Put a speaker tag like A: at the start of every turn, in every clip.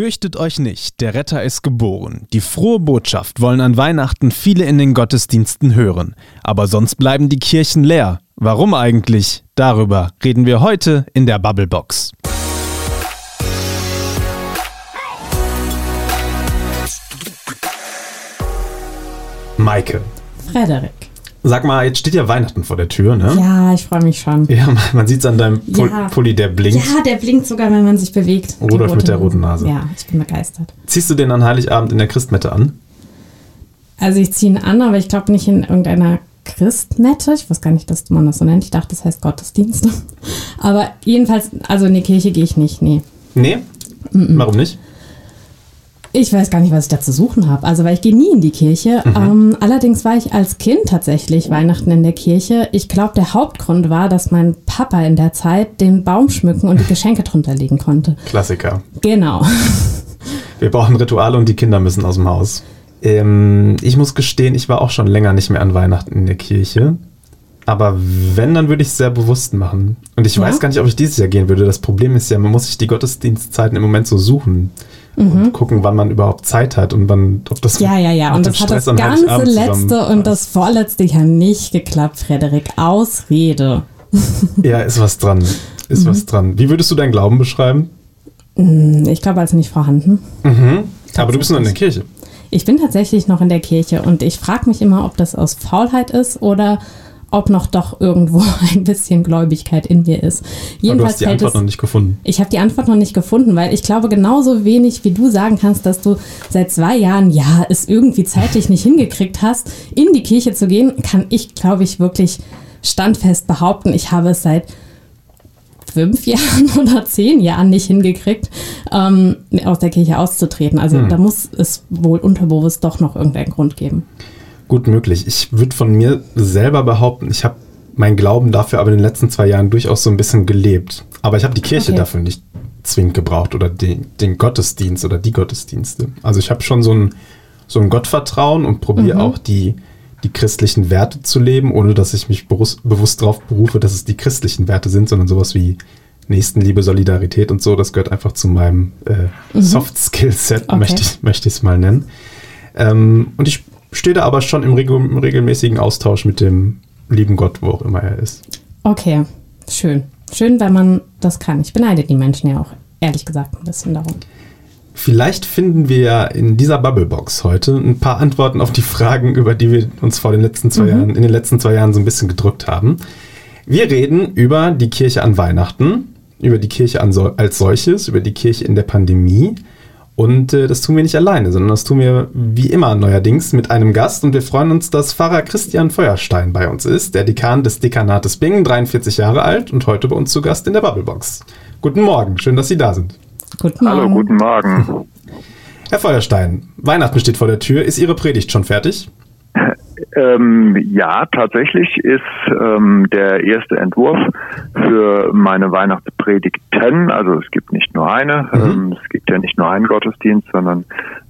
A: Fürchtet euch nicht, der Retter ist geboren. Die frohe Botschaft wollen an Weihnachten viele in den Gottesdiensten hören. Aber sonst bleiben die Kirchen leer. Warum eigentlich? Darüber reden wir heute in der Bubblebox. Maike.
B: Frederik.
A: Sag mal, jetzt steht ja Weihnachten vor der Tür, ne?
B: Ja, ich freue mich schon.
A: Ja, man sieht es an deinem Pul
B: Ja.
A: Pulli, der blinkt.
B: Ja, der blinkt sogar, wenn man sich bewegt.
A: Rudolf mit der roten Nase.
B: Ja, ich bin begeistert.
A: Ziehst du den an Heiligabend in der Christmette an?
B: Also ich ziehe ihn an, aber ich glaube nicht in irgendeiner Christmette. Ich weiß gar nicht, dass man das so nennt. Ich dachte, das heißt Gottesdienst. Aber jedenfalls, also in die Kirche gehe ich nicht, nee.
A: Nee? Warum nicht?
B: Ich weiß gar nicht, was ich da zu suchen habe. Also, weil ich gehe nie in die Kirche.
A: Mhm.
B: Ähm, allerdings war ich als Kind tatsächlich Weihnachten in der Kirche. Ich glaube, der Hauptgrund war, dass mein Papa in der Zeit den Baum schmücken und die Geschenke drunter legen konnte.
A: Klassiker.
B: Genau.
A: Wir brauchen Rituale und die Kinder müssen aus dem Haus. Ähm, ich muss gestehen, ich war auch schon länger nicht mehr an Weihnachten in der Kirche. Aber wenn, dann würde ich es sehr bewusst machen. Und ich
B: Ja?
A: weiß gar nicht, ob ich dieses Jahr gehen würde. Das Problem ist ja, man muss sich die Gottesdienstzeiten im Moment so suchen. Und gucken, wann man überhaupt Zeit hat und wann, ob das
B: Mhm. Ja, ja, ja. Und das hat
A: Stress
B: das
A: am
B: ganze letzte und das vorletzte Jahr nicht geklappt, Frederik. Ausrede.
A: Ja, ist was dran. Ist
B: Mhm.
A: was dran. Wie würdest du deinen Glauben beschreiben?
B: Hm, Ich glaube, als nicht vorhanden.
A: Aber du bist noch in der Kirche.
B: Ich bin tatsächlich noch in der Kirche und ich frage mich immer, ob das aus Faulheit ist oder ob noch doch irgendwo ein bisschen Gläubigkeit in mir ist.
A: Aber du
B: Jedenfalls
A: hast die Antwort
B: es.
A: noch nicht gefunden.
B: Ich habe die Antwort noch nicht gefunden, weil ich glaube genauso wenig wie du sagen kannst, dass du seit zwei Jahren ja es irgendwie zeitlich nicht hingekriegt hast, in die Kirche zu gehen, kann ich glaube ich wirklich standfest behaupten, ich habe es seit fünf Jahren oder zehn Jahren nicht hingekriegt, ähm, aus der Kirche auszutreten. Also da muss es wohl unterbewusst doch noch irgendeinen Grund geben.
A: Gut möglich. Ich würde von mir selber behaupten, ich habe meinen Glauben dafür aber in den letzten zwei Jahren durchaus so ein bisschen gelebt. Aber ich habe die Kirche
B: Okay.
A: dafür nicht zwingend gebraucht oder den, den Gottesdienst oder die Gottesdienste. Also ich habe schon so ein, so ein Gottvertrauen und probiere
B: Mhm.
A: auch die, die christlichen Werte zu leben, ohne dass ich mich bewusst, bewusst darauf berufe, dass es die christlichen Werte sind, sondern sowas wie Nächstenliebe, Solidarität und so. Das gehört einfach zu meinem äh, Soft Skill Set,
B: Mhm. Okay.
A: möchte ich möchte ich es mal nennen. Ähm, und ich stehe da aber schon im, regel im regelmäßigen Austausch mit dem lieben Gott, wo auch immer er ist.
B: Okay, schön. Schön, wenn man das kann. Ich beneide die Menschen ja auch, ehrlich gesagt, ein bisschen darum.
A: Vielleicht finden wir ja in dieser Bubblebox heute ein paar Antworten auf die Fragen, über die wir uns vor den letzten zwei Jahren, in den letzten zwei Jahren so ein bisschen gedrückt haben. Wir reden über die Kirche an Weihnachten, über die Kirche an so, als solches, über die Kirche in der Pandemie. Und äh, das tun wir nicht alleine, sondern das tun wir wie immer neuerdings mit einem Gast. Und wir freuen uns, dass Pfarrer Christian Feuerstein bei uns ist, der Dekan des Dekanates Bingen, 43 Jahre alt und heute bei uns zu Gast in der Bubblebox. Guten Morgen, schön, dass Sie da sind.
B: Guten
C: Hallo,
B: Morgen.
C: guten Morgen.
A: Herr Feuerstein, Weihnachten steht vor der Tür. Ist Ihre Predigt schon fertig?
C: Ähm, ja, tatsächlich ist ähm, der erste Entwurf für meine Weihnachtspredigten, also es gibt nicht nur eine, ähm, es gibt ja nicht nur einen Gottesdienst, sondern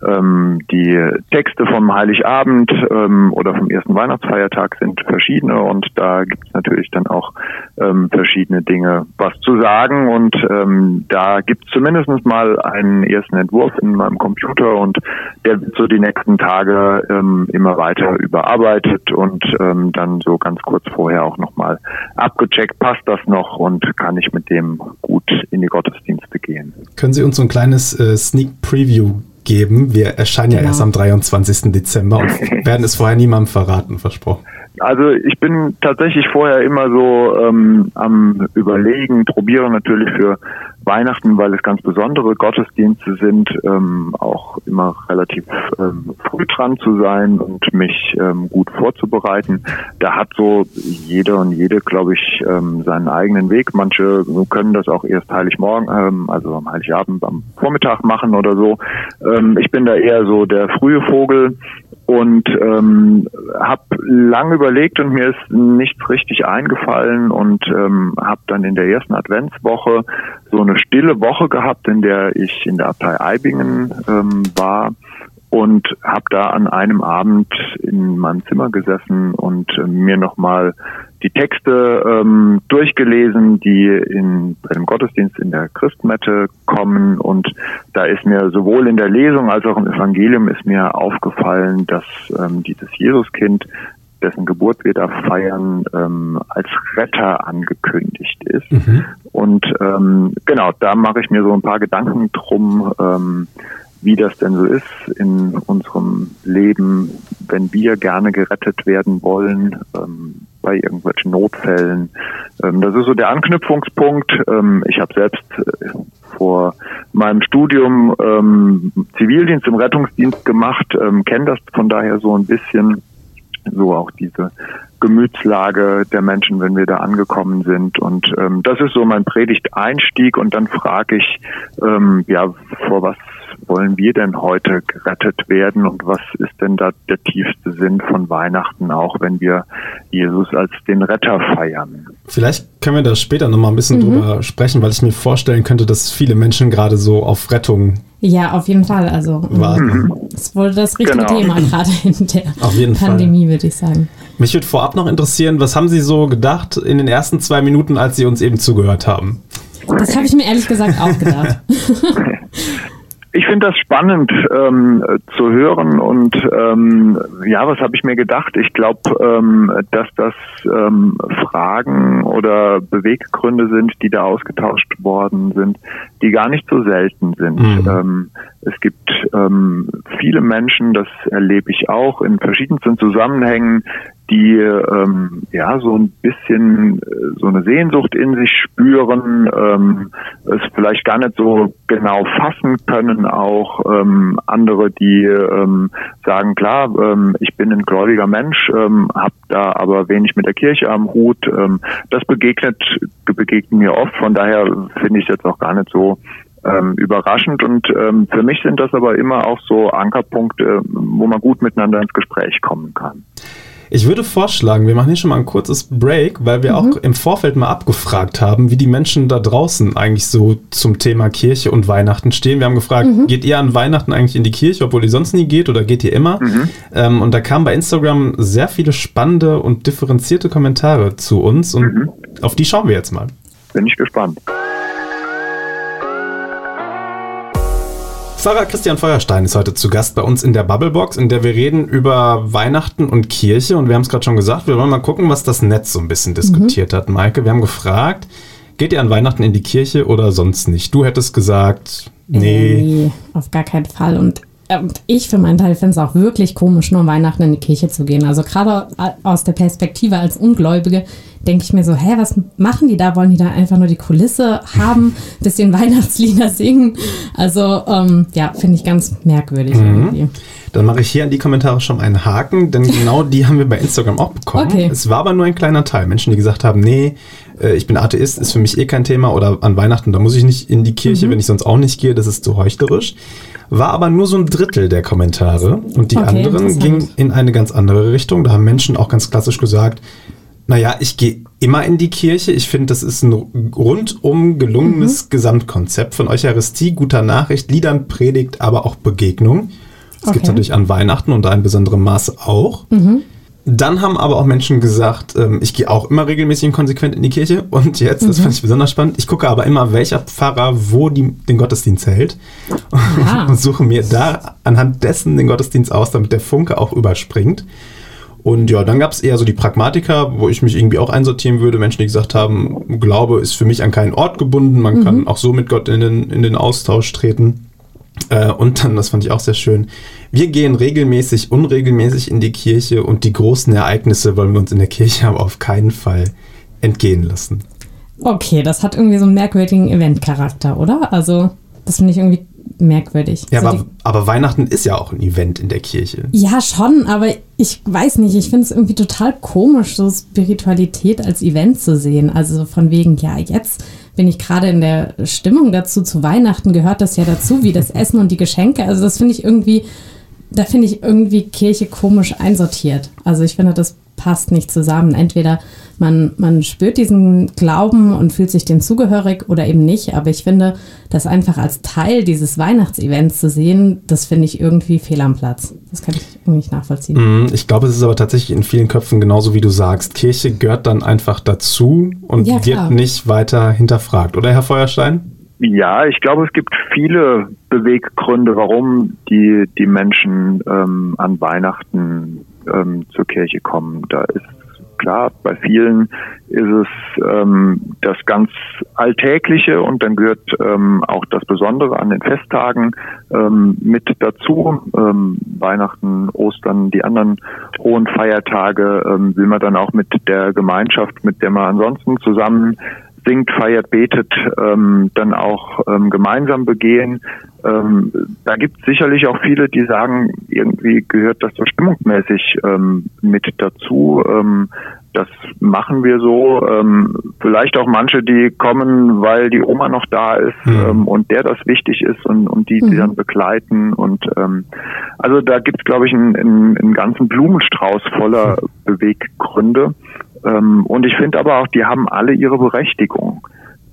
C: ähm, die Texte vom Heiligabend ähm, oder vom ersten Weihnachtsfeiertag sind verschiedene. Und da gibt es natürlich dann auch ähm, verschiedene Dinge, was zu sagen. Und ähm, da gibt es zumindest mal einen ersten Entwurf in meinem Computer. Und der wird so die nächsten Tage ähm, immer weiter überarbeitet und ähm, dann so ganz kurz vorher auch nochmal abgecheckt, passt das noch und kann ich mit dem gut in die Gottesdienste gehen.
A: Können Sie uns so ein kleines äh, Sneak Preview geben? Wir erscheinen ja
B: Genau.
A: erst am 23. Dezember und werden es vorher niemandem verraten, versprochen.
C: Also ich bin tatsächlich vorher immer so ähm, am Überlegen, probiere natürlich für Weihnachten, weil es ganz besondere Gottesdienste sind, ähm, auch immer relativ ähm, früh dran zu sein und mich ähm, gut vorzubereiten. Da hat so jeder und jede, glaube ich, ähm, seinen eigenen Weg. Manche können das auch erst Heiligmorgen, ähm, also am Heiligabend am Vormittag machen oder so. Ähm, ich bin da eher so der frühe Vogel und ähm, habe lang überlegt und mir ist nichts richtig eingefallen und ähm, habe dann in der ersten Adventswoche so eine stille Woche gehabt, in der ich in der Abtei Eibingen ähm, war und habe da an einem Abend in meinem Zimmer gesessen und äh, mir nochmal die Texte ähm, durchgelesen, die in, bei dem Gottesdienst in der Christmette kommen. Und da ist mir sowohl in der Lesung als auch im Evangelium ist mir aufgefallen, dass ähm, dieses Jesuskind, dessen Geburt wir da feiern, ähm, als Retter angekündigt ist. Mhm. Und ähm, genau, da mache ich mir so ein paar Gedanken drum. Ähm, wie das denn so ist in unserem Leben, wenn wir gerne gerettet werden wollen ähm, bei irgendwelchen Notfällen. Ähm, das ist so der Anknüpfungspunkt. Ähm, ich habe selbst äh, vor meinem Studium ähm, Zivildienst im Rettungsdienst gemacht, ähm, kenne das von daher so ein bisschen, so auch diese Gemütslage der Menschen, wenn wir da angekommen sind. Und ähm, das ist so mein Predigteinstieg und dann frage ich, ähm, ja, vor was wollen wir denn heute gerettet werden und was ist denn da der tiefste Sinn von Weihnachten, auch wenn wir Jesus als den Retter feiern?
A: Vielleicht können wir da später nochmal ein bisschen mhm. drüber sprechen, weil ich mir vorstellen könnte, dass viele Menschen gerade so auf Rettung
B: ja, auf jeden Fall. Also warten. das wurde das richtige genau. Thema gerade in der Pandemie, würde ich sagen.
A: Mich würde vorab noch interessieren, was haben Sie so gedacht in den ersten zwei Minuten, als Sie uns eben zugehört haben?
B: Das habe ich mir ehrlich gesagt auch gedacht.
C: Ich finde das spannend ähm, zu hören und ähm, ja, was habe ich mir gedacht? Ich glaube, ähm, dass das ähm, Fragen oder Beweggründe sind, die da ausgetauscht worden sind, die gar nicht so selten sind. Mhm. Ähm, es gibt ähm, viele Menschen, das erlebe ich auch in verschiedensten Zusammenhängen, die ähm, ja so ein bisschen äh, so eine Sehnsucht in sich spüren, ähm, es vielleicht gar nicht so genau fassen können, auch ähm, andere, die ähm, sagen, klar, ähm, ich bin ein gläubiger Mensch, ähm, habe da aber wenig mit der Kirche am Hut. Ähm, das begegnet begegnet mir oft, von daher finde ich jetzt auch gar nicht so ähm, überraschend und ähm, für mich sind das aber immer auch so Ankerpunkte, wo man gut miteinander ins Gespräch kommen kann.
A: Ich würde vorschlagen, wir machen hier schon mal ein kurzes Break, weil wir mhm. auch im Vorfeld mal abgefragt haben, wie die Menschen da draußen eigentlich so zum Thema Kirche und Weihnachten stehen. Wir haben gefragt, mhm. geht ihr an Weihnachten eigentlich in die Kirche, obwohl ihr sonst nie geht oder geht ihr immer? Mhm. Ähm, und da kamen bei Instagram sehr viele spannende und differenzierte Kommentare zu uns und mhm. auf die schauen wir jetzt mal.
C: Bin ich gespannt.
A: Pfarrer Christian Feuerstein ist heute zu Gast bei uns in der Bubblebox, in der wir reden über Weihnachten und Kirche. Und wir haben es gerade schon gesagt, wir wollen mal gucken, was das Netz so ein bisschen diskutiert mhm. hat, Maike. Wir haben gefragt, geht ihr an Weihnachten in die Kirche oder sonst nicht? Du hättest gesagt, nee. Nee,
B: auf gar keinen Fall. Und und ich für meinen Teil finde es auch wirklich komisch, nur Weihnachten in die Kirche zu gehen. Also gerade aus der Perspektive als Ungläubige denke ich mir so, hä, was machen die da? Wollen die da einfach nur die Kulisse haben, bisschen Weihnachtslieder singen? Also ähm, ja, finde ich ganz merkwürdig mhm. irgendwie.
A: Dann mache ich hier an die Kommentare schon einen Haken, denn genau die haben wir bei Instagram auch bekommen. Okay. Es war aber nur ein kleiner Teil. Menschen, die gesagt haben, nee, äh, ich bin Atheist, ist für mich eh kein Thema oder an Weihnachten, da muss ich nicht in die Kirche, mhm. wenn ich sonst auch nicht gehe, das ist zu heuchlerisch. War aber nur so ein Drittel der Kommentare und die okay, anderen gingen in eine ganz andere Richtung. Da haben Menschen auch ganz klassisch gesagt, naja, ich gehe immer in die Kirche. Ich finde, das ist ein rundum gelungenes mhm. Gesamtkonzept von Eucharistie, guter Nachricht, Liedern, Predigt, aber auch Begegnung. Das okay. gibt es natürlich an Weihnachten und in besonderem Maße auch. Mhm. Dann haben aber auch Menschen gesagt, ähm, ich gehe auch immer regelmäßig und konsequent in die Kirche. Und jetzt, mhm. das fand ich besonders spannend, ich gucke aber immer, welcher Pfarrer wo die, den Gottesdienst hält. Ah. Und suche mir da anhand dessen den Gottesdienst aus, damit der Funke auch überspringt. Und ja, dann gab es eher so die Pragmatiker, wo ich mich irgendwie auch einsortieren würde. Menschen, die gesagt haben, Glaube ist für mich an keinen Ort gebunden. Man mhm. kann auch so mit Gott in den, in den Austausch treten. Äh, und dann, das fand ich auch sehr schön, wir gehen regelmäßig, unregelmäßig in die Kirche und die großen Ereignisse wollen wir uns in der Kirche aber auf keinen Fall entgehen lassen.
B: Okay, das hat irgendwie so einen merkwürdigen Eventcharakter, oder? Also, das finde ich irgendwie merkwürdig.
A: Ja, also aber, aber, Weihnachten ist ja auch ein Event in der Kirche.
B: Ja, schon, aber ich weiß nicht, ich finde es irgendwie total komisch, so Spiritualität als Event zu sehen. Also von wegen, ja, jetzt bin ich gerade in der Stimmung dazu, zu Weihnachten gehört das ja dazu, wie das Essen und die Geschenke. Also das finde ich irgendwie, da finde ich irgendwie Kirche komisch einsortiert. Also ich finde, das passt nicht zusammen. Entweder man, man spürt diesen Glauben und fühlt sich dem zugehörig oder eben nicht. Aber ich finde, das einfach als Teil dieses Weihnachtsevents zu sehen, das finde ich irgendwie fehl am Platz. Das kann ich irgendwie nicht nachvollziehen.
A: Mhm, ich glaube, es ist aber tatsächlich in vielen Köpfen genauso wie du sagst. Kirche gehört dann einfach dazu und ja, wird nicht weiter hinterfragt. Oder Herr Feuerstein?
C: Ja, ich glaube, es gibt viele Beweggründe, warum die, die Menschen ähm, an Weihnachten ähm, zur Kirche kommen. Da ist klar, bei vielen ist es ähm, das ganz Alltägliche und dann gehört ähm, auch das Besondere an den Festtagen ähm, mit dazu. Ähm, Weihnachten, Ostern, die anderen hohen Feiertage ähm, will man dann auch mit der Gemeinschaft, mit der man ansonsten zusammen singt, feiert, betet, ähm, dann auch ähm, gemeinsam begehen. Ähm, da gibt es sicherlich auch viele, die sagen, irgendwie gehört das so stimmungsmäßig ähm, mit dazu. Ähm, das machen wir so. Ähm, vielleicht auch manche, die kommen, weil die Oma noch da ist mhm. ähm, und der das wichtig ist und, und die, die mhm. dann begleiten. Und ähm, also da gibt es, glaube ich, einen, einen, einen ganzen Blumenstrauß voller mhm. Beweggründe. Ähm, und ich finde aber auch, die haben alle ihre Berechtigung.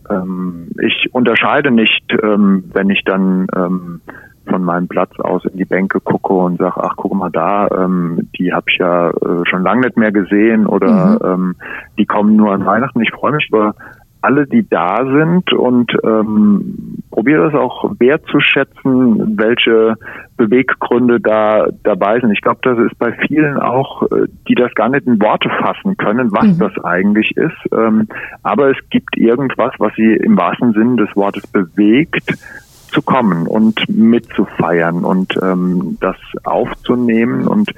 C: Ähm, ich unterscheide nicht, ähm, wenn ich dann ähm, von meinem Platz aus in die Bänke gucke und sage, ach guck mal da, ähm, die habe ich ja äh, schon lange nicht mehr gesehen oder mhm. ähm, die kommen nur an Weihnachten. Ich freue mich über alle, die da sind und ähm, probiere das auch wertzuschätzen, welche Beweggründe da dabei sind. Ich glaube, das ist bei vielen auch, äh, die das gar nicht in Worte fassen können, was mhm. das eigentlich ist. Ähm, aber es gibt irgendwas, was sie im wahrsten Sinne des Wortes bewegt, zu kommen und mitzufeiern und ähm, das aufzunehmen. Und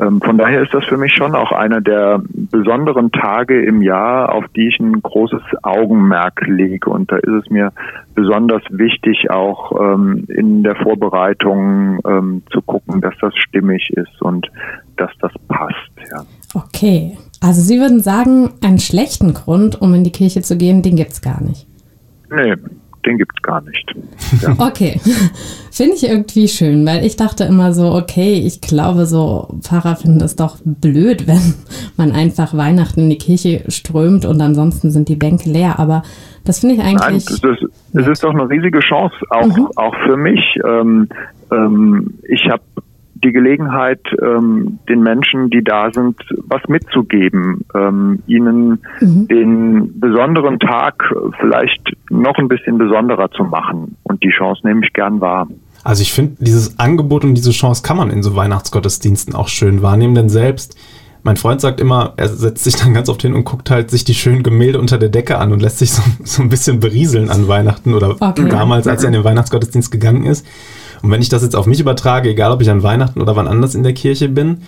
C: ähm, von daher ist das für mich schon auch einer der besonderen Tage im Jahr, auf die ich ein großes Augenmerk lege. Und da ist es mir besonders wichtig, auch ähm, in der Vorbereitung ähm, zu gucken, dass das stimmig ist und dass das passt. Ja.
B: Okay, also Sie würden sagen, einen schlechten Grund, um in die Kirche zu gehen, den gibt es gar nicht.
C: Nee, den gibt es gar nicht.
B: Ja. Okay, finde ich irgendwie schön, weil ich dachte immer so, okay, ich glaube, so Pfarrer finden das doch blöd, wenn man einfach Weihnachten in die Kirche strömt und ansonsten sind die Bänke leer. Aber das finde ich eigentlich. Nein, es
C: ist, es ist doch eine riesige Chance, auch, mhm. auch für mich. Ähm, ähm, ich habe die Gelegenheit, ähm, den Menschen, die da sind, was mitzugeben, ähm, ihnen mhm. den besonderen Tag vielleicht noch ein bisschen besonderer zu machen. Und die Chance nehme ich gern wahr.
A: Also ich finde, dieses Angebot und diese Chance kann man in so Weihnachtsgottesdiensten auch schön wahrnehmen, denn selbst mein Freund sagt immer, er setzt sich dann ganz oft hin und guckt halt sich die schönen Gemälde unter der Decke an und lässt sich so, so ein bisschen berieseln an Weihnachten oder okay. damals, als er in den Weihnachtsgottesdienst gegangen ist. Und wenn ich das jetzt auf mich übertrage, egal ob ich an Weihnachten oder wann anders in der Kirche bin,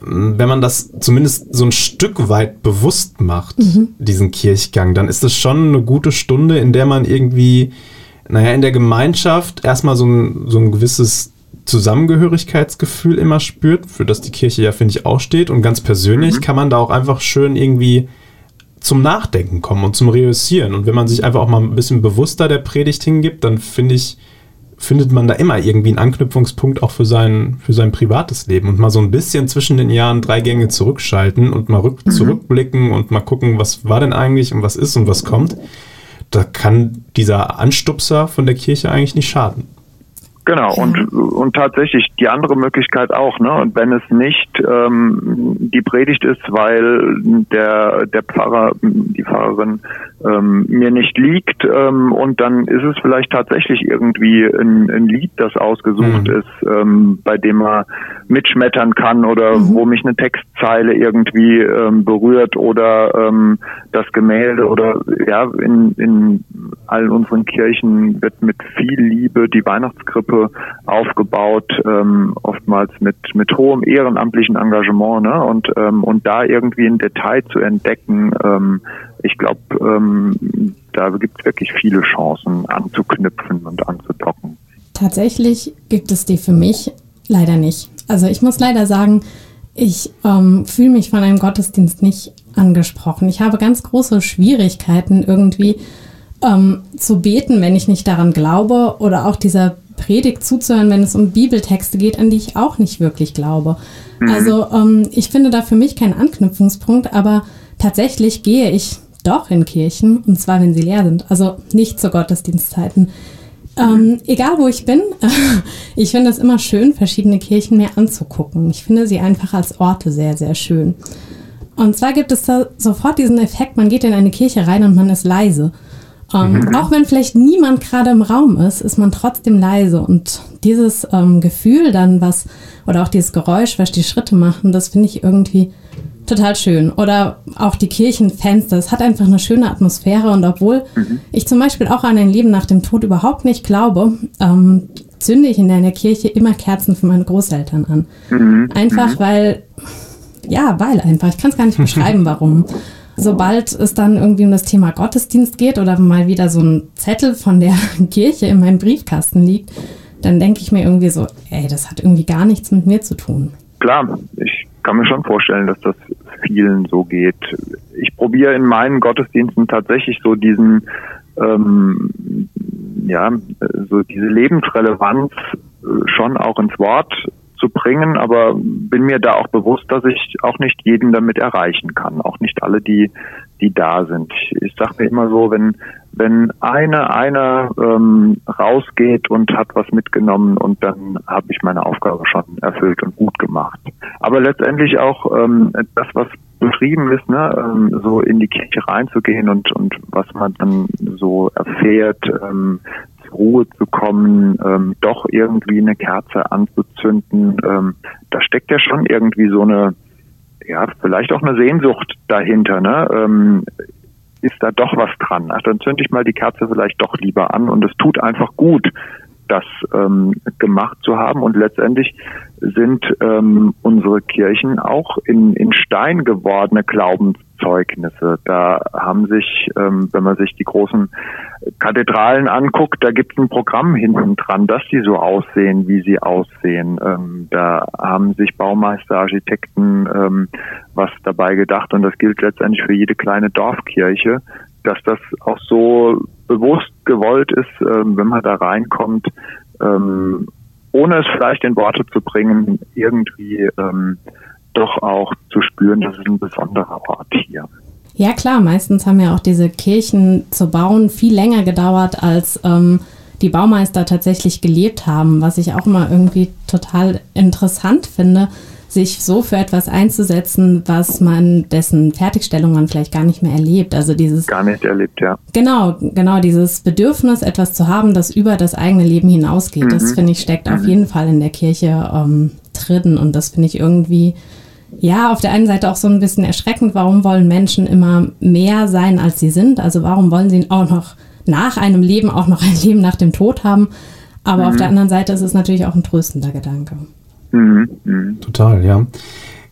A: wenn man das zumindest so ein Stück weit bewusst macht, mhm. diesen Kirchgang, dann ist das schon eine gute Stunde, in der man irgendwie, naja, in der Gemeinschaft erstmal so ein, so ein gewisses Zusammengehörigkeitsgefühl immer spürt, für das die Kirche ja, finde ich, auch steht. Und ganz persönlich mhm. kann man da auch einfach schön irgendwie zum Nachdenken kommen und zum Reüssieren. Und wenn man sich einfach auch mal ein bisschen bewusster der Predigt hingibt, dann finde ich, findet man da immer irgendwie einen Anknüpfungspunkt auch für sein, für sein privates Leben und mal so ein bisschen zwischen den Jahren drei Gänge zurückschalten und mal rück, mhm. zurückblicken und mal gucken, was war denn eigentlich und was ist und was kommt. Da kann dieser Anstupser von der Kirche eigentlich nicht schaden.
C: Genau, und, und tatsächlich die andere Möglichkeit auch, ne? Und wenn es nicht ähm, die Predigt ist, weil der, der Pfarrer, die Pfarrerin ähm, mir nicht liegt, ähm, und dann ist es vielleicht tatsächlich irgendwie ein, ein Lied, das ausgesucht mhm. ist, ähm, bei dem er mitschmettern kann oder mhm. wo mich eine Textzeile irgendwie ähm, berührt oder ähm, das Gemälde oder ja, in, in allen unseren Kirchen wird mit viel Liebe die Weihnachtskrippe aufgebaut, ähm, oftmals mit, mit hohem ehrenamtlichen Engagement, ne? Und, ähm, und da irgendwie ein Detail zu entdecken, ähm, ich glaube, ähm, da gibt es wirklich viele Chancen anzuknüpfen und anzudocken.
B: Tatsächlich gibt es die für mich leider nicht. Also ich muss leider sagen, ich ähm, fühle mich von einem Gottesdienst nicht angesprochen. Ich habe ganz große Schwierigkeiten irgendwie ähm, zu beten, wenn ich nicht daran glaube oder auch dieser Predigt zuzuhören, wenn es um Bibeltexte geht, an die ich auch nicht wirklich glaube. Mhm. Also ähm, ich finde da für mich keinen Anknüpfungspunkt, aber tatsächlich gehe ich doch in Kirchen, und zwar wenn sie leer sind, also nicht zu Gottesdienstzeiten. Ähm, egal wo ich bin, ich finde es immer schön, verschiedene Kirchen mir anzugucken. Ich finde sie einfach als Orte sehr, sehr schön. Und zwar gibt es da sofort diesen Effekt, man geht in eine Kirche rein und man ist leise. Ähm, mhm. Auch wenn vielleicht niemand gerade im Raum ist, ist man trotzdem leise. Und dieses ähm, Gefühl dann, was, oder auch dieses Geräusch, was die Schritte machen, das finde ich irgendwie total schön. Oder auch die Kirchenfenster. Es hat einfach eine schöne Atmosphäre. Und obwohl mhm. ich zum Beispiel auch an ein Leben nach dem Tod überhaupt nicht glaube, ähm, zünde ich in einer Kirche immer Kerzen für meine Großeltern an. Mhm. Einfach weil, ja, weil einfach. Ich kann es gar nicht beschreiben, warum sobald es dann irgendwie um das Thema Gottesdienst geht oder mal wieder so ein Zettel von der Kirche in meinem Briefkasten liegt, dann denke ich mir irgendwie so, ey, das hat irgendwie gar nichts mit mir zu tun.
C: Klar, ich kann mir schon vorstellen, dass das vielen so geht. Ich probiere in meinen Gottesdiensten tatsächlich so diesen, ähm, ja, so diese Lebensrelevanz äh, schon auch ins Wort zu bringen, aber bin mir da auch bewusst, dass ich auch nicht jeden damit erreichen kann, auch nicht alle, die die da sind. Ich sage mir immer so, wenn wenn eine einer ähm, rausgeht und hat was mitgenommen und dann habe ich meine Aufgabe schon erfüllt und gut gemacht. Aber letztendlich auch ähm, das, was beschrieben ist, ne, ähm, so in die Kirche reinzugehen und und was man dann so erfährt, ähm, Ruhe zu kommen, ähm, doch irgendwie eine Kerze anzuzünden, ähm, da steckt ja schon irgendwie so eine, ja, vielleicht auch eine Sehnsucht dahinter, ne? Ähm, ist da doch was dran? Ach, dann zünde ich mal die Kerze vielleicht doch lieber an und es tut einfach gut, das ähm, gemacht zu haben. Und letztendlich sind ähm, unsere Kirchen auch in, in Stein gewordene Glaubenszeugnisse. Da haben sich, ähm, wenn man sich die großen Kathedralen anguckt, da gibt es ein Programm hinten dran, dass die so aussehen, wie sie aussehen. Ähm, da haben sich Baumeister, Architekten ähm, was dabei gedacht und das gilt letztendlich für jede kleine Dorfkirche, dass das auch so bewusst gewollt ist, ähm, wenn man da reinkommt, ähm, ohne es vielleicht in Worte zu bringen, irgendwie ähm, doch auch zu spüren, das ist ein besonderer Ort hier.
B: Ja klar, meistens haben ja auch diese Kirchen zu bauen viel länger gedauert, als ähm, die Baumeister tatsächlich gelebt haben, was ich auch immer irgendwie total interessant finde, sich so für etwas einzusetzen, was man dessen Fertigstellung man vielleicht gar nicht mehr erlebt. Also dieses
C: gar nicht erlebt, ja.
B: Genau, genau dieses Bedürfnis, etwas zu haben, das über das eigene Leben hinausgeht. Mhm. Das finde ich steckt mhm. auf jeden Fall in der Kirche ähm, drin und das finde ich irgendwie ja, auf der einen Seite auch so ein bisschen erschreckend. Warum wollen Menschen immer mehr sein, als sie sind? Also warum wollen sie auch noch nach einem Leben auch noch ein Leben nach dem Tod haben? Aber mhm. auf der anderen Seite ist es natürlich auch ein tröstender Gedanke.
A: Mhm. Mhm. Total, ja.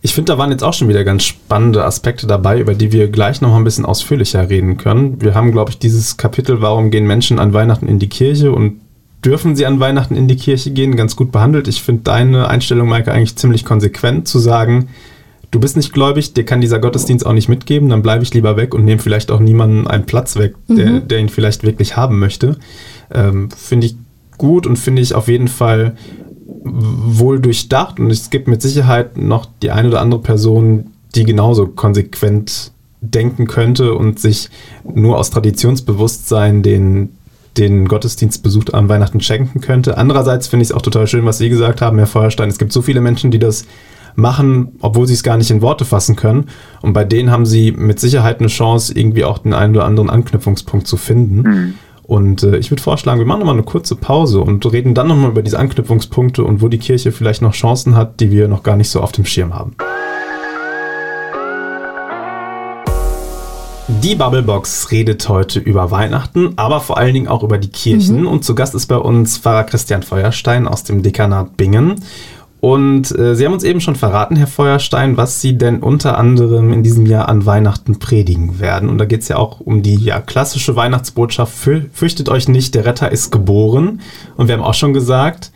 A: Ich finde, da waren jetzt auch schon wieder ganz spannende Aspekte dabei, über die wir gleich noch mal ein bisschen ausführlicher reden können. Wir haben, glaube ich, dieses Kapitel, warum gehen Menschen an Weihnachten in die Kirche und dürfen sie an Weihnachten in die Kirche gehen, ganz gut behandelt. Ich finde deine Einstellung, Maike, eigentlich ziemlich konsequent zu sagen, du bist nicht gläubig, dir kann dieser Gottesdienst auch nicht mitgeben, dann bleibe ich lieber weg und nehme vielleicht auch niemanden einen Platz weg, der, mhm. der ihn vielleicht wirklich haben möchte. Ähm, finde ich gut und finde ich auf jeden Fall wohl durchdacht und es gibt mit Sicherheit noch die eine oder andere Person, die genauso konsequent denken könnte und sich nur aus Traditionsbewusstsein den, den Gottesdienstbesuch an Weihnachten schenken könnte. Andererseits finde ich es auch total schön, was Sie gesagt haben, Herr Feuerstein. Es gibt so viele Menschen, die das machen, obwohl sie es gar nicht in Worte fassen können. Und bei denen haben sie mit Sicherheit eine Chance, irgendwie auch den einen oder anderen Anknüpfungspunkt zu finden. Mhm. Und äh, ich würde vorschlagen, wir machen nochmal eine kurze Pause und reden dann nochmal über diese Anknüpfungspunkte und wo die Kirche vielleicht noch Chancen hat, die wir noch gar nicht so auf dem Schirm haben. Die Bubblebox redet heute über Weihnachten, aber vor allen Dingen auch über die Kirchen. Mhm. Und zu Gast ist bei uns Pfarrer Christian Feuerstein aus dem Dekanat Bingen. Und äh, Sie haben uns eben schon verraten, Herr Feuerstein, was Sie denn unter anderem in diesem Jahr an Weihnachten predigen werden. Und da geht es ja auch um die ja, klassische Weihnachtsbotschaft, fürchtet euch nicht, der Retter ist geboren. Und wir haben auch schon gesagt,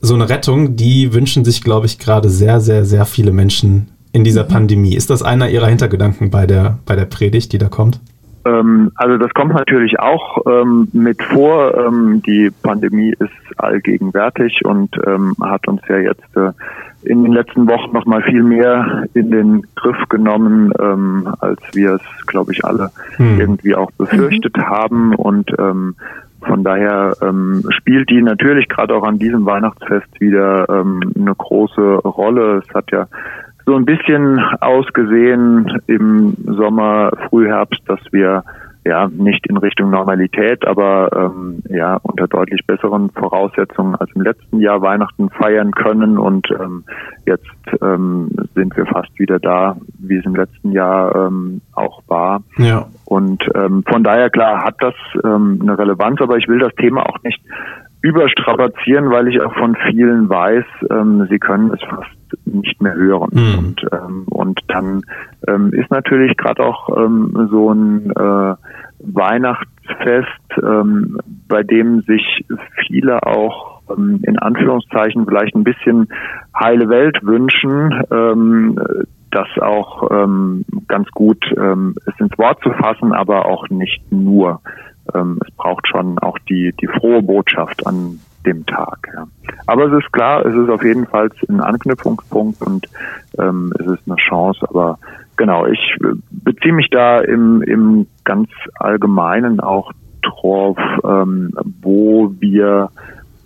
A: so eine Rettung, die wünschen sich, glaube ich, gerade sehr, sehr, sehr viele Menschen in dieser mhm. Pandemie. Ist das einer Ihrer Hintergedanken bei der, bei der Predigt, die da kommt?
C: Ähm, also das kommt natürlich auch ähm, mit vor. Ähm, die Pandemie ist allgegenwärtig und ähm, hat uns ja jetzt äh, in den letzten Wochen noch mal viel mehr in den Griff genommen, ähm, als wir es, glaube ich, alle hm. irgendwie auch befürchtet mhm. haben. Und ähm, von daher ähm, spielt die natürlich gerade auch an diesem Weihnachtsfest wieder ähm, eine große Rolle. Es hat ja so ein bisschen ausgesehen im Sommer, Frühherbst, dass wir ja nicht in Richtung Normalität, aber ähm, ja unter deutlich besseren Voraussetzungen als im letzten Jahr Weihnachten feiern können und ähm, jetzt ähm, sind wir fast wieder da, wie es im letzten Jahr ähm, auch war. Ja. Und ähm, von daher klar hat das ähm, eine Relevanz, aber ich will das Thema auch nicht überstrapazieren, weil ich auch von vielen weiß, ähm, sie können es fast nicht mehr hören. Mhm. Und, ähm, und dann ähm, ist natürlich gerade auch ähm, so ein äh, Weihnachtsfest, ähm, bei dem sich viele auch ähm, in Anführungszeichen vielleicht ein bisschen heile Welt wünschen, ähm, das auch ähm, ganz gut ähm, es ins Wort zu fassen, aber auch nicht nur. Ähm, es braucht schon auch die, die frohe Botschaft an dem Tag. Ja. Aber es ist klar, es ist auf jeden Fall ein Anknüpfungspunkt und ähm, es ist eine Chance. Aber genau, ich beziehe mich da im, im ganz Allgemeinen auch drauf, ähm, wo wir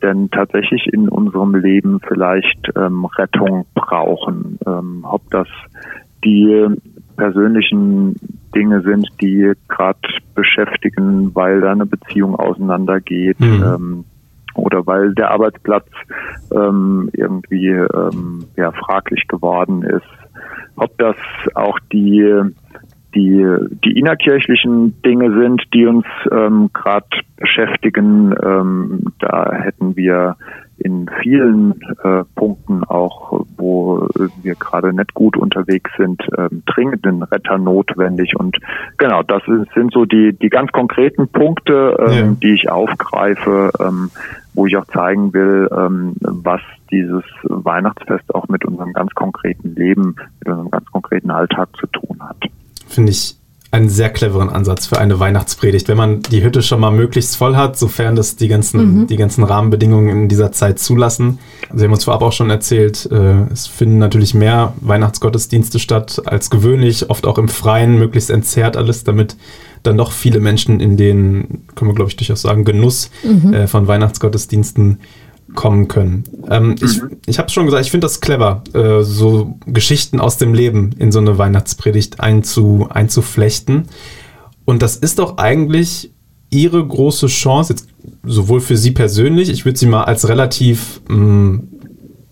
C: denn tatsächlich in unserem Leben vielleicht ähm, Rettung brauchen. Ähm, ob das die persönlichen Dinge sind, die gerade beschäftigen, weil da eine Beziehung auseinandergeht. Mhm. Ähm, oder weil der Arbeitsplatz ähm, irgendwie ähm, ja, fraglich geworden ist. Ob das auch die die, die innerkirchlichen Dinge sind, die uns ähm, gerade beschäftigen, ähm, da hätten wir in vielen äh, Punkten auch, wo wir gerade nicht gut unterwegs sind, ähm, dringenden Retter notwendig. Und genau, das sind so die, die ganz konkreten Punkte, ähm, ja. die ich aufgreife, ähm, wo ich auch zeigen will, ähm, was dieses Weihnachtsfest auch mit unserem ganz konkreten Leben, mit unserem ganz konkreten Alltag zu tun hat.
A: Finde ich einen sehr cleveren Ansatz für eine Weihnachtspredigt, wenn man die Hütte schon mal möglichst voll hat, sofern das die ganzen, mhm. die ganzen Rahmenbedingungen in dieser Zeit zulassen. Sie haben uns vorab auch schon erzählt, äh, es finden natürlich mehr Weihnachtsgottesdienste statt als gewöhnlich, oft auch im Freien, möglichst entzerrt alles, damit dann doch viele Menschen in den, können wir glaube ich durchaus sagen, Genuss mhm. äh, von Weihnachtsgottesdiensten kommen können. Ähm, mhm. Ich, ich habe schon gesagt, ich finde das clever, äh, so Geschichten aus dem Leben in so eine Weihnachtspredigt einzu, einzuflechten. Und das ist doch eigentlich ihre große Chance, jetzt sowohl für Sie persönlich, ich würde Sie mal als relativ mh, mm,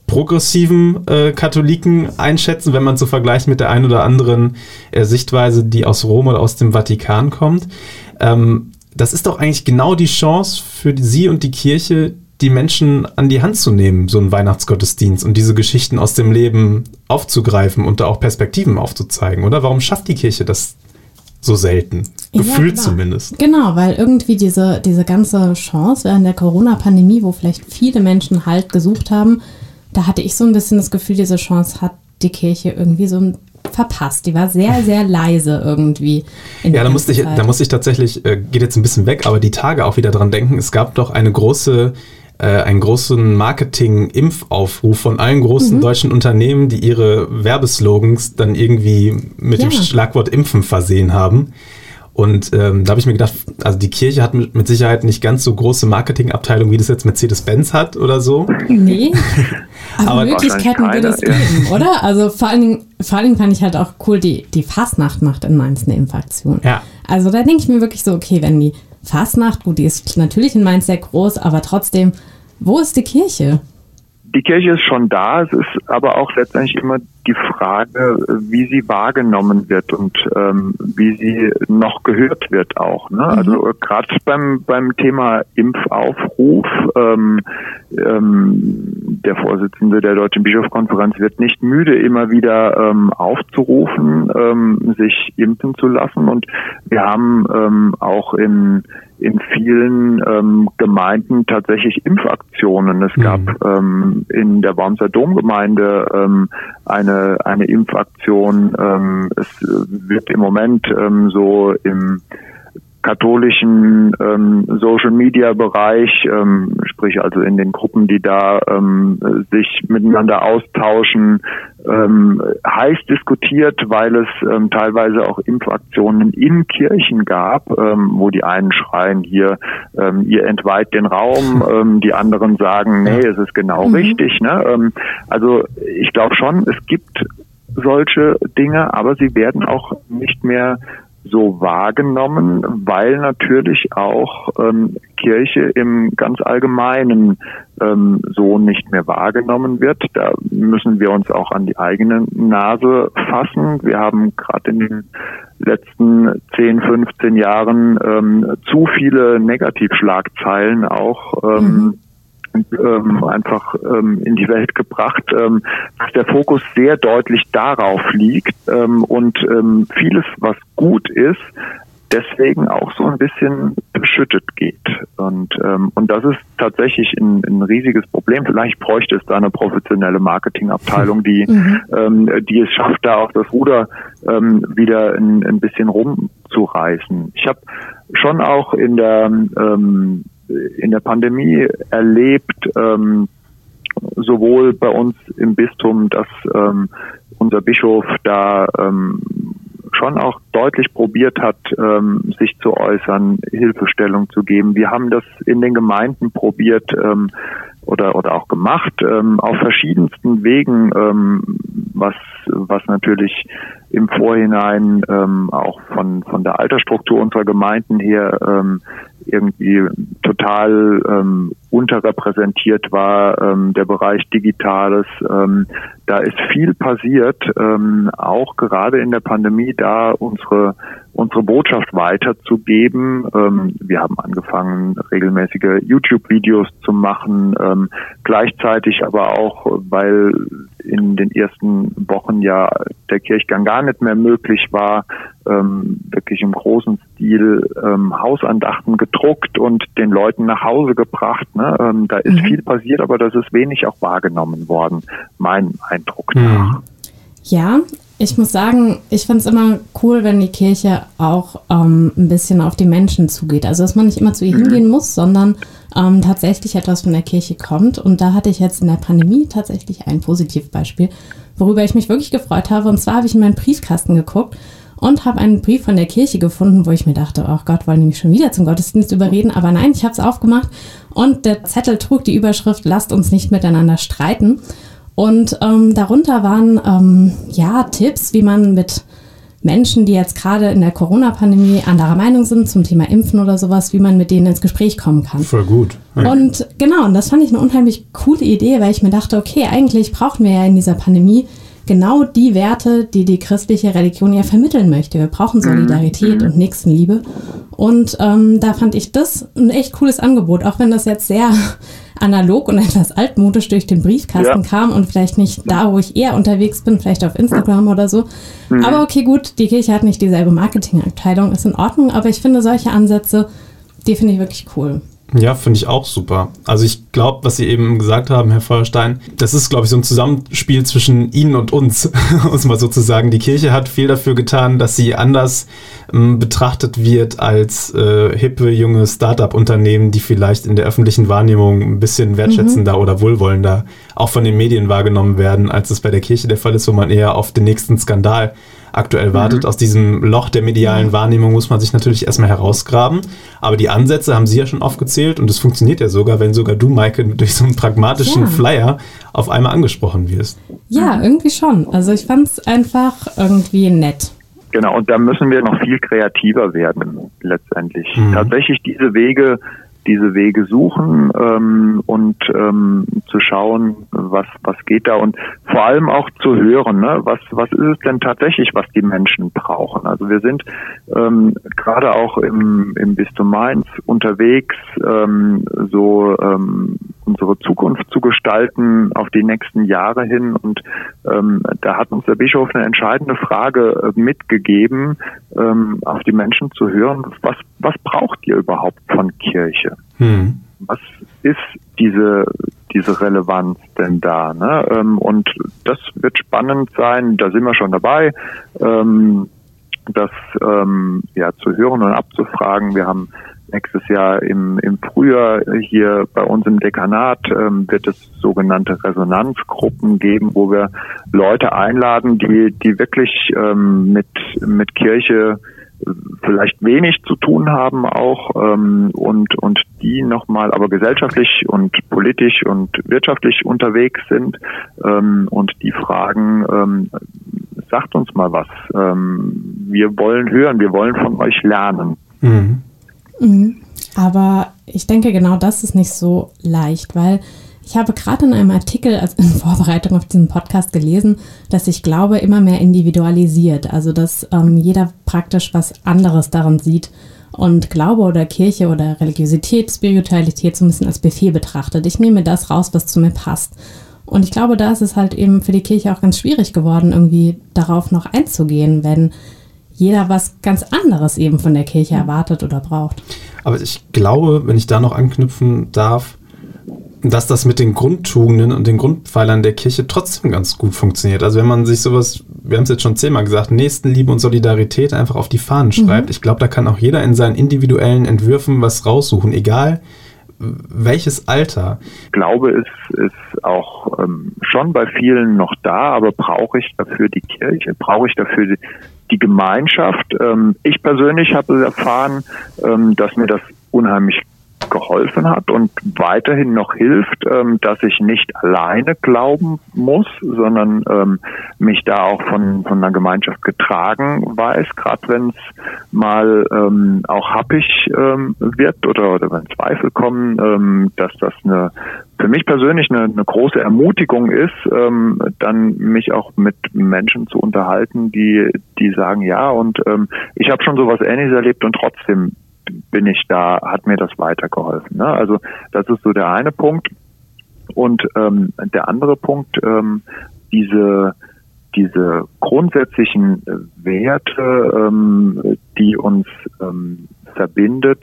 A: progressiven äh, Katholiken einschätzen, wenn man so vergleicht mit der ein oder anderen äh, Sichtweise, die aus Rom oder aus dem Vatikan kommt. Ähm, das ist doch eigentlich genau die Chance für Sie und die Kirche, die Menschen an die Hand zu nehmen, so einen Weihnachtsgottesdienst und diese Geschichten aus dem Leben aufzugreifen und da auch Perspektiven aufzuzeigen, oder? Warum schafft die Kirche das so selten? Gefühlt ja, zumindest.
B: Genau, weil irgendwie diese, diese ganze Chance während der Corona-Pandemie, wo vielleicht viele Menschen Halt gesucht haben, da hatte ich so ein bisschen das Gefühl, diese Chance hat die Kirche irgendwie so ein verpasst. Die war sehr, sehr leise irgendwie.
A: ja, da musste, ich, da musste ich tatsächlich, äh, geht jetzt ein bisschen weg, aber die Tage auch wieder dran denken. Es gab doch eine große einen großen Marketing-Impfaufruf von allen großen mhm. deutschen Unternehmen, die ihre Werbeslogans dann irgendwie mit ja. dem Schlagwort Impfen versehen haben. Und ähm, da habe ich mir gedacht, also die Kirche hat mit, mit Sicherheit nicht ganz so große Marketingabteilung, wie das jetzt Mercedes-Benz hat oder so.
B: Nee. Aber, Aber Möglichkeiten wird es geben, oder? Also vor allen, Dingen, vor allen Dingen fand ich halt auch cool, die, die Fastnacht macht in Mainz eine Impfaktion. Ja. Also da denke ich mir wirklich so, okay, wenn die Fastnacht, gut, die ist natürlich in Mainz sehr groß, aber trotzdem, wo ist die Kirche?
C: Die Kirche ist schon da, es ist aber auch letztendlich immer die Frage, wie sie wahrgenommen wird und ähm, wie sie noch gehört wird auch. Ne? Mhm. Also gerade beim beim Thema Impfaufruf, ähm, ähm, der Vorsitzende der Deutschen Bischofskonferenz wird nicht müde, immer wieder ähm, aufzurufen, ähm, sich impfen zu lassen. Und wir haben ähm, auch in in vielen ähm, Gemeinden tatsächlich Impfaktionen. Es gab mhm. ähm, in der Wormser Domgemeinde ähm, eine, eine Impfaktion. Ähm, es wird im Moment ähm, so im katholischen ähm, Social Media Bereich, ähm, sprich also in den Gruppen, die da ähm, sich miteinander austauschen, ähm, heiß diskutiert, weil es ähm, teilweise auch Impfaktionen in Kirchen gab, ähm, wo die einen schreien hier, ähm, ihr entweiht den Raum, ähm, die anderen sagen, nee, es ist genau mhm. richtig. Ne? Ähm, also ich glaube schon, es gibt solche Dinge, aber sie werden auch nicht mehr so wahrgenommen, weil natürlich auch ähm, Kirche im ganz allgemeinen ähm, so nicht mehr wahrgenommen wird. Da müssen wir uns auch an die eigene Nase fassen. Wir haben gerade in den letzten 10, 15 Jahren ähm, zu viele Negativschlagzeilen auch ähm, mhm ähm, einfach ähm, in die Welt gebracht, ähm, dass der Fokus sehr deutlich darauf liegt ähm, und ähm, vieles, was gut ist, deswegen auch so ein bisschen beschüttet geht. Und, ähm, und das ist tatsächlich ein, ein riesiges Problem. Vielleicht bräuchte es da eine professionelle Marketingabteilung, die, mhm. ähm, die es schafft, da auch das Ruder ähm, wieder ein, ein bisschen rumzureißen. Ich habe schon auch in der ähm, in der Pandemie erlebt, ähm, sowohl bei uns im Bistum, dass ähm, unser Bischof da ähm, schon auch deutlich probiert hat, ähm, sich zu äußern, Hilfestellung zu geben. Wir haben das in den Gemeinden probiert ähm, oder oder auch gemacht ähm, auf verschiedensten Wegen, ähm, was was natürlich im Vorhinein ähm, auch von von der Altersstruktur unserer Gemeinden her ähm, irgendwie total ähm, unterrepräsentiert war, ähm, der Bereich Digitales. Ähm, da ist viel passiert, ähm, auch gerade in der Pandemie, da unsere unsere Botschaft weiterzugeben. Ähm, wir haben angefangen, regelmäßige YouTube-Videos zu machen, ähm, gleichzeitig aber auch, weil in den ersten Wochen ja der Kirchgang gar nicht mehr möglich war, ähm, wirklich im großen Stil ähm, Hausandachten gedruckt und den Leuten nach Hause gebracht. Ne? Ähm, da ist mhm. viel passiert, aber das ist wenig auch wahrgenommen worden, mein Eindruck nach.
B: Ja, ich muss sagen, ich finde es immer cool, wenn die Kirche auch ähm, ein bisschen auf die Menschen zugeht. Also, dass man nicht immer zu ihr mhm. hingehen muss, sondern ähm, tatsächlich etwas von der Kirche kommt. Und da hatte ich jetzt in der Pandemie tatsächlich ein Positivbeispiel, worüber ich mich wirklich gefreut habe. Und zwar habe ich in meinen Briefkasten geguckt und habe einen Brief von der Kirche gefunden, wo ich mir dachte, oh Gott, wollen die mich schon wieder zum Gottesdienst überreden? Aber nein, ich habe es aufgemacht und der Zettel trug die Überschrift, lasst uns nicht miteinander streiten. Und ähm, darunter waren ähm, ja Tipps, wie man mit Menschen, die jetzt gerade in der Corona-Pandemie anderer Meinung sind zum Thema Impfen oder sowas, wie man mit denen ins Gespräch kommen kann.
A: Voll gut.
B: Ja. Und genau, und das fand ich eine unheimlich coole Idee, weil ich mir dachte, okay, eigentlich brauchen wir ja in dieser Pandemie genau die Werte, die die christliche Religion ja vermitteln möchte. Wir brauchen mhm. Solidarität und Nächstenliebe. Und ähm, da fand ich das ein echt cooles Angebot, auch wenn das jetzt sehr analog und etwas altmodisch durch den Briefkasten ja. kam und vielleicht nicht da, wo ich eher unterwegs bin, vielleicht auf Instagram oder so. Mhm. Aber okay, gut, die Kirche hat nicht dieselbe Marketingabteilung, ist in Ordnung, aber ich finde solche Ansätze, die finde ich wirklich cool.
A: Ja, finde ich auch super. Also ich glaube, was Sie eben gesagt haben, Herr Feuerstein, das ist, glaube ich, so ein Zusammenspiel zwischen Ihnen und uns, um es mal so zu sagen. Die Kirche hat viel dafür getan, dass sie anders ähm, betrachtet wird als äh, hippe, junge Start-up-Unternehmen, die vielleicht in der öffentlichen Wahrnehmung ein bisschen wertschätzender mhm. oder wohlwollender auch von den Medien wahrgenommen werden, als es bei der Kirche der Fall ist, wo man eher auf den nächsten Skandal aktuell wartet. Mhm. Aus diesem Loch der medialen Wahrnehmung muss man sich natürlich erstmal herausgraben. Aber die Ansätze haben Sie ja schon aufgezählt und es funktioniert ja sogar, wenn sogar du, Maike, durch so einen pragmatischen ja. Flyer auf einmal angesprochen wirst.
B: Ja, irgendwie schon. Also ich fand es einfach irgendwie nett.
C: Genau, und da müssen wir noch viel kreativer werden, letztendlich. Mhm. Tatsächlich diese Wege diese Wege suchen ähm, und ähm, zu schauen, was was geht da und vor allem auch zu hören, ne? was was ist es denn tatsächlich, was die Menschen brauchen. Also wir sind ähm, gerade auch im, im Bistum Mainz unterwegs, ähm, so ähm, unsere Zukunft zu gestalten auf die nächsten Jahre hin und ähm, da hat uns der Bischof eine entscheidende Frage äh, mitgegeben, ähm, auf die Menschen zu hören, was was braucht ihr überhaupt von Kirche? Hm. Was ist diese, diese Relevanz denn da? Ne? Ähm, und das wird spannend sein, da sind wir schon dabei. Ähm, das ähm, ja zu hören und abzufragen. Wir haben nächstes Jahr im, im Frühjahr hier bei uns im Dekanat ähm, wird es sogenannte Resonanzgruppen geben, wo wir Leute einladen, die, die wirklich ähm, mit, mit Kirche vielleicht wenig zu tun haben auch ähm, und und die nochmal aber gesellschaftlich und politisch und wirtschaftlich unterwegs sind ähm, und die fragen, ähm, sagt uns mal was. Ähm, wir wollen hören, wir wollen von euch lernen.
B: Mhm. Mhm. Aber ich denke, genau das ist nicht so leicht, weil ich habe gerade in einem Artikel also in Vorbereitung auf diesen Podcast gelesen, dass ich glaube immer mehr individualisiert, also dass ähm, jeder praktisch was anderes darin sieht und Glaube oder Kirche oder Religiosität, Spiritualität so ein bisschen als Befehl betrachtet. Ich nehme das raus, was zu mir passt. Und ich glaube, da ist es halt eben für die Kirche auch ganz schwierig geworden, irgendwie darauf noch einzugehen, wenn jeder was ganz anderes eben von der Kirche erwartet oder braucht.
A: Aber ich glaube, wenn ich da noch anknüpfen darf, dass das mit den Grundtugenden und den Grundpfeilern der Kirche trotzdem ganz gut funktioniert. Also wenn man sich sowas, wir haben es jetzt schon zehnmal gesagt, Nächstenliebe und Solidarität einfach auf die Fahnen mhm. schreibt, mhm. ich glaube, da kann auch jeder in seinen individuellen Entwürfen was raussuchen, egal welches Alter.
C: Ich glaube, es ist auch ähm, schon bei vielen noch da, aber brauche ich dafür die Kirche? Brauche ich dafür die, die Gemeinschaft? Ähm, ich persönlich habe erfahren, ähm, dass mir das unheimlich geholfen hat und weiterhin noch hilft, ähm, dass ich nicht alleine glauben muss, sondern ähm, mich da auch von, von einer Gemeinschaft getragen weiß, gerade wenn es mal ähm, auch happig ähm, wird oder, oder wenn Zweifel kommen, ähm, dass das eine für mich persönlich eine, eine große Ermutigung ist, ähm, dann mich auch mit Menschen zu unterhalten, die die sagen, ja, und ähm, ich habe schon sowas Ähnliches erlebt und trotzdem bin ich da, hat mir das weitergeholfen. Ne? Also das ist so der eine Punkt. Und ähm, der andere Punkt, ähm, diese diese grundsätzlichen Werte, ähm, die uns ähm, verbindet,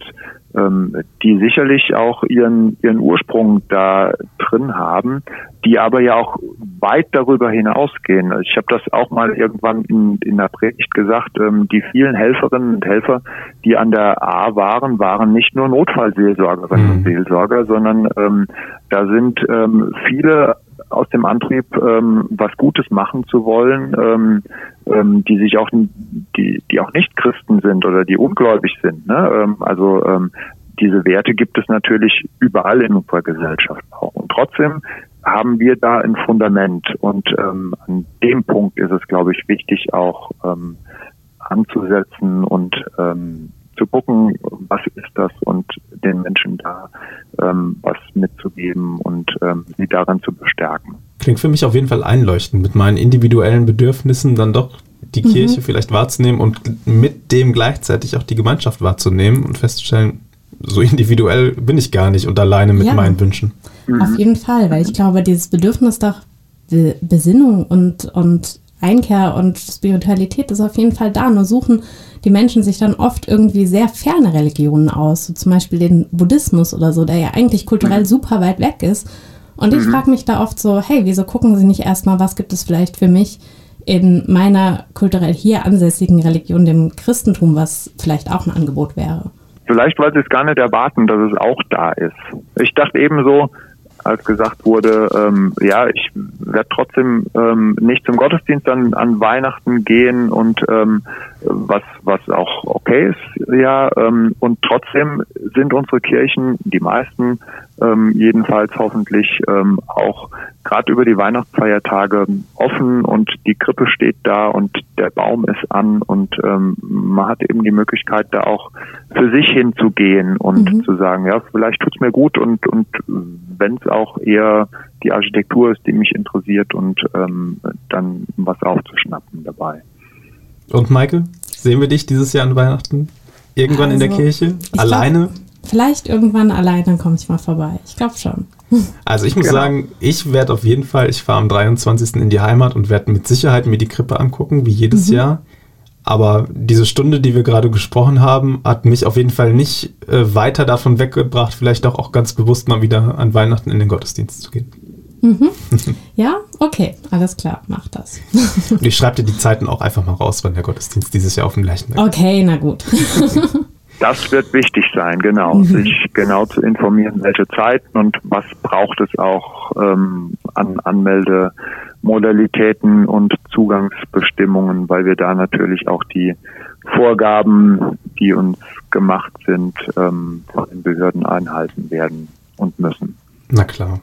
C: die sicherlich auch ihren, ihren Ursprung da drin haben, die aber ja auch weit darüber hinausgehen. Ich habe das auch mal irgendwann in, in der Predigt gesagt, ähm, die vielen Helferinnen und Helfer, die an der A waren, waren nicht nur Notfallseelsorgerinnen mhm. und Seelsorger, sondern ähm, da sind ähm, viele aus dem Antrieb, ähm, was Gutes machen zu wollen, ähm, ähm, die sich auch, die, die auch nicht Christen sind oder die ungläubig sind. Ne? Ähm, also ähm, diese Werte gibt es natürlich überall in unserer Gesellschaft auch. Und trotzdem haben wir da ein Fundament. Und ähm, an dem Punkt ist es, glaube ich, wichtig auch ähm, anzusetzen und ähm, zu gucken, was ist das und den Menschen da ähm, was mitzugeben und ähm, sie daran zu bestärken.
A: Klingt für mich auf jeden Fall einleuchtend, mit meinen individuellen Bedürfnissen dann doch die mhm. Kirche vielleicht wahrzunehmen und mit dem gleichzeitig auch die Gemeinschaft wahrzunehmen und festzustellen, so individuell bin ich gar nicht und alleine mit ja, meinen Wünschen.
B: Mhm. Auf jeden Fall, weil ich glaube, dieses Bedürfnis nach Be Besinnung und, und Einkehr und Spiritualität ist auf jeden Fall da. Nur suchen die Menschen sich dann oft irgendwie sehr ferne Religionen aus, so zum Beispiel den Buddhismus oder so, der ja eigentlich kulturell mhm. super weit weg ist. Und ich mhm. frage mich da oft so, hey, wieso gucken Sie nicht erstmal, was gibt es vielleicht für mich in meiner kulturell hier ansässigen Religion, dem Christentum, was vielleicht auch ein Angebot wäre?
C: Vielleicht, weil Sie es gar nicht erwarten, dass es auch da ist. Ich dachte eben so, als gesagt wurde, ähm, ja, ich werde trotzdem ähm, nicht zum Gottesdienst an, an Weihnachten gehen und ähm, was was auch okay ist, ja, ähm, und trotzdem sind unsere Kirchen, die meisten ähm, jedenfalls hoffentlich ähm, auch gerade über die Weihnachtsfeiertage offen und die Krippe steht da und der Baum ist an und ähm, man hat eben die Möglichkeit, da auch für sich hinzugehen und mhm. zu sagen, ja, vielleicht tut's mir gut und und wenn es auch eher die Architektur ist, die mich interessiert und ähm, dann was aufzuschnappen dabei.
A: Und Michael, sehen wir dich dieses Jahr an Weihnachten? Irgendwann also, in der also, Kirche? Alleine?
B: Glaub, vielleicht irgendwann allein, dann komme ich mal vorbei. Ich glaube schon.
A: Also ich muss genau. sagen, ich werde auf jeden Fall, ich fahre am 23. in die Heimat und werde mit Sicherheit mir die Krippe angucken, wie jedes mhm. Jahr. Aber diese Stunde, die wir gerade gesprochen haben, hat mich auf jeden Fall nicht äh, weiter davon weggebracht, vielleicht auch, auch ganz bewusst mal wieder an Weihnachten in den Gottesdienst zu gehen.
B: Mhm. Ja, okay, alles klar, mach das.
A: ich schreibe dir die Zeiten auch einfach mal raus, wann der Gottesdienst dieses Jahr auf dem Leichenberg
B: Okay, na gut.
C: Das wird wichtig sein, genau, mhm. sich genau zu informieren, welche Zeiten und was braucht es auch ähm, an Anmeldemodalitäten und Zugangsbestimmungen, weil wir da natürlich auch die Vorgaben, die uns gemacht sind, ähm, von den Behörden einhalten werden und müssen.
A: Na klar.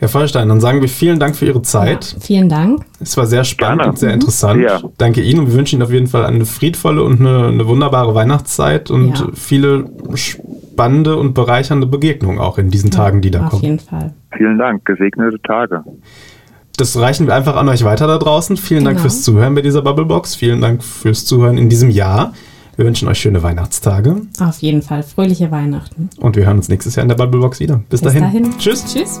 A: Herr Vollstein, dann sagen wir vielen Dank für Ihre Zeit.
B: Ja, vielen Dank.
A: Es war sehr spannend Gerne. und sehr interessant. Ja. Danke Ihnen und wir wünschen Ihnen auf jeden Fall eine friedvolle und eine, eine wunderbare Weihnachtszeit und ja. viele spannende und bereichernde Begegnungen auch in diesen Tagen, die da auf kommen. Auf jeden
C: Fall. Vielen Dank, gesegnete Tage.
A: Das reichen wir einfach an euch weiter da draußen. Vielen genau. Dank fürs Zuhören bei dieser Bubblebox. Vielen Dank fürs Zuhören in diesem Jahr. Wir wünschen euch schöne Weihnachtstage.
B: Auf jeden Fall. Fröhliche Weihnachten.
A: Und wir hören uns nächstes Jahr in der Bubblebox wieder. Bis, Bis dahin. dahin.
B: Tschüss. Tschüss.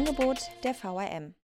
D: Angebot der VRM.